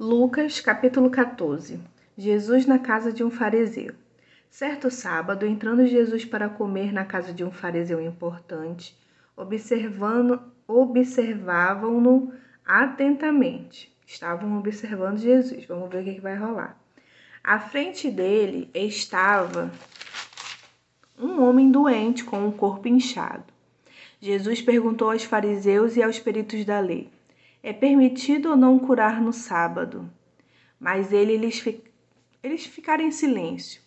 Lucas, capítulo 14. Jesus na casa de um fariseu. Certo sábado, entrando Jesus para comer na casa de um fariseu importante, observando, observavam-no atentamente. Estavam observando Jesus. Vamos ver o que, que vai rolar. À frente dele estava um homem doente com o corpo inchado. Jesus perguntou aos fariseus e aos peritos da lei: É permitido ou não curar no sábado? Mas ele, eles, eles ficaram em silêncio.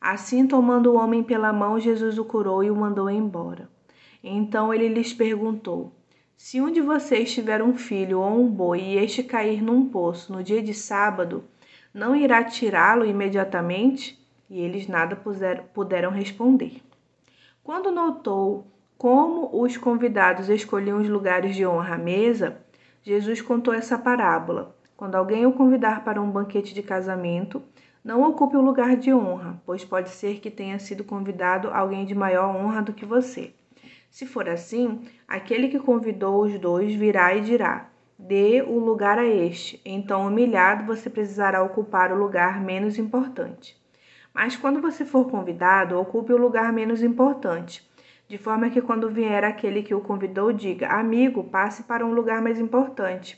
Assim, tomando o homem pela mão, Jesus o curou e o mandou embora. Então ele lhes perguntou: Se um de vocês tiver um filho ou um boi e este cair num poço no dia de sábado, não irá tirá-lo imediatamente? E eles nada puderam responder. Quando notou como os convidados escolhiam os lugares de honra à mesa, Jesus contou essa parábola. Quando alguém o convidar para um banquete de casamento, não ocupe o lugar de honra, pois pode ser que tenha sido convidado alguém de maior honra do que você. Se for assim, aquele que convidou os dois virá e dirá: Dê o lugar a este. Então, humilhado, você precisará ocupar o lugar menos importante. Mas quando você for convidado, ocupe o lugar menos importante de forma que quando vier aquele que o convidou, diga: Amigo, passe para um lugar mais importante.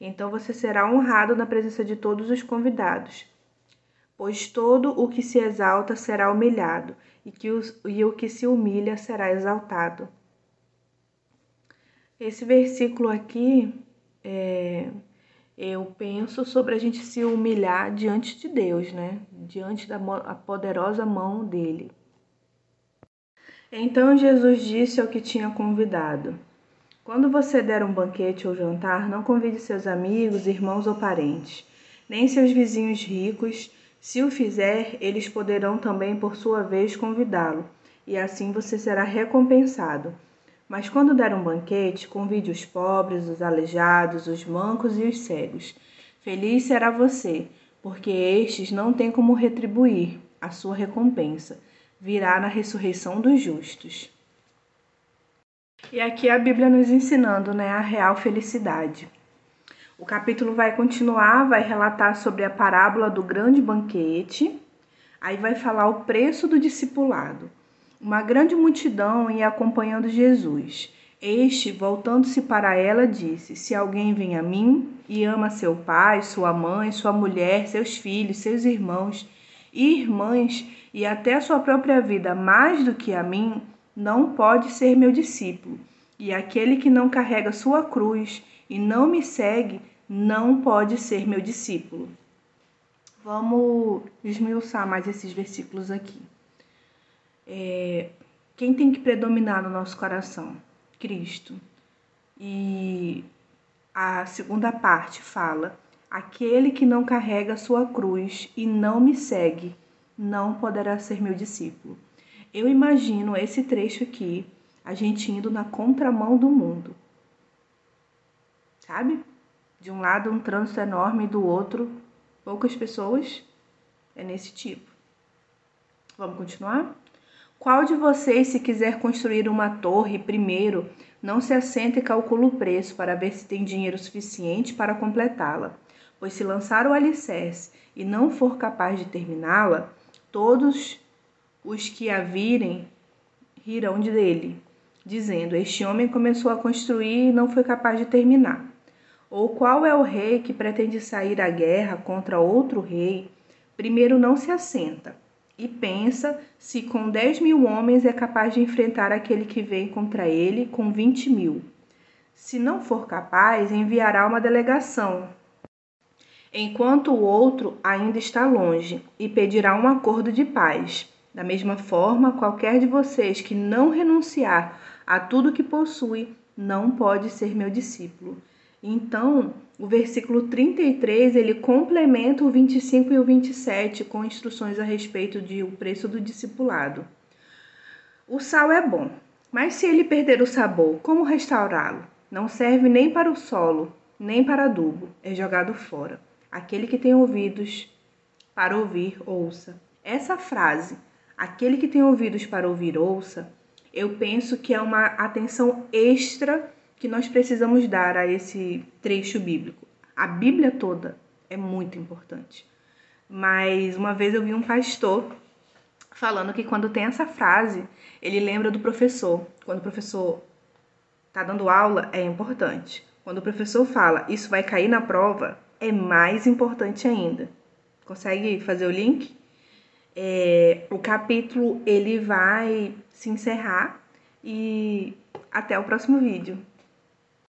Então você será honrado na presença de todos os convidados. Pois todo o que se exalta será humilhado, e, que os, e o que se humilha será exaltado. Esse versículo aqui, é, eu penso sobre a gente se humilhar diante de Deus, né? Diante da poderosa mão dele. Então Jesus disse ao que tinha convidado: Quando você der um banquete ou jantar, não convide seus amigos, irmãos ou parentes, nem seus vizinhos ricos. Se o fizer, eles poderão também, por sua vez, convidá-lo, e assim você será recompensado. Mas quando der um banquete, convide os pobres, os aleijados, os mancos e os cegos. Feliz será você, porque estes não têm como retribuir a sua recompensa virá na ressurreição dos justos. E aqui a Bíblia nos ensinando né, a real felicidade. O capítulo vai continuar, vai relatar sobre a parábola do grande banquete, aí vai falar o preço do discipulado. Uma grande multidão ia acompanhando Jesus. Este, voltando-se para ela, disse: Se alguém vem a mim e ama seu pai, sua mãe, sua mulher, seus filhos, seus irmãos irmãs, e até sua própria vida mais do que a mim, não pode ser meu discípulo. E aquele que não carrega sua cruz e não me segue, não pode ser meu discípulo. Vamos esmiuçar mais esses versículos aqui. É, quem tem que predominar no nosso coração? Cristo. E a segunda parte fala: aquele que não carrega sua cruz e não me segue, não poderá ser meu discípulo. Eu imagino esse trecho aqui, a gente indo na contramão do mundo. Sabe? De um lado um trânsito enorme, do outro poucas pessoas. É nesse tipo. Vamos continuar? Qual de vocês, se quiser construir uma torre primeiro, não se assenta e calcula o preço para ver se tem dinheiro suficiente para completá-la? Pois se lançar o alicerce e não for capaz de terminá-la, Todos os que a virem rirão dele, dizendo: Este homem começou a construir e não foi capaz de terminar. Ou qual é o rei que pretende sair à guerra contra outro rei? Primeiro não se assenta e pensa se com dez mil homens é capaz de enfrentar aquele que vem contra ele com vinte mil. Se não for capaz, enviará uma delegação enquanto o outro ainda está longe, e pedirá um acordo de paz. Da mesma forma, qualquer de vocês que não renunciar a tudo que possui, não pode ser meu discípulo. Então, o versículo 33, ele complementa o 25 e o 27 com instruções a respeito de o preço do discipulado. O sal é bom, mas se ele perder o sabor, como restaurá-lo? Não serve nem para o solo, nem para adubo, é jogado fora. Aquele que tem ouvidos para ouvir, ouça. Essa frase, aquele que tem ouvidos para ouvir, ouça, eu penso que é uma atenção extra que nós precisamos dar a esse trecho bíblico. A Bíblia toda é muito importante. Mas uma vez eu vi um pastor falando que quando tem essa frase, ele lembra do professor. Quando o professor tá dando aula, é importante. Quando o professor fala, isso vai cair na prova, é mais importante ainda. Consegue fazer o link? É, o capítulo ele vai se encerrar e até o próximo vídeo.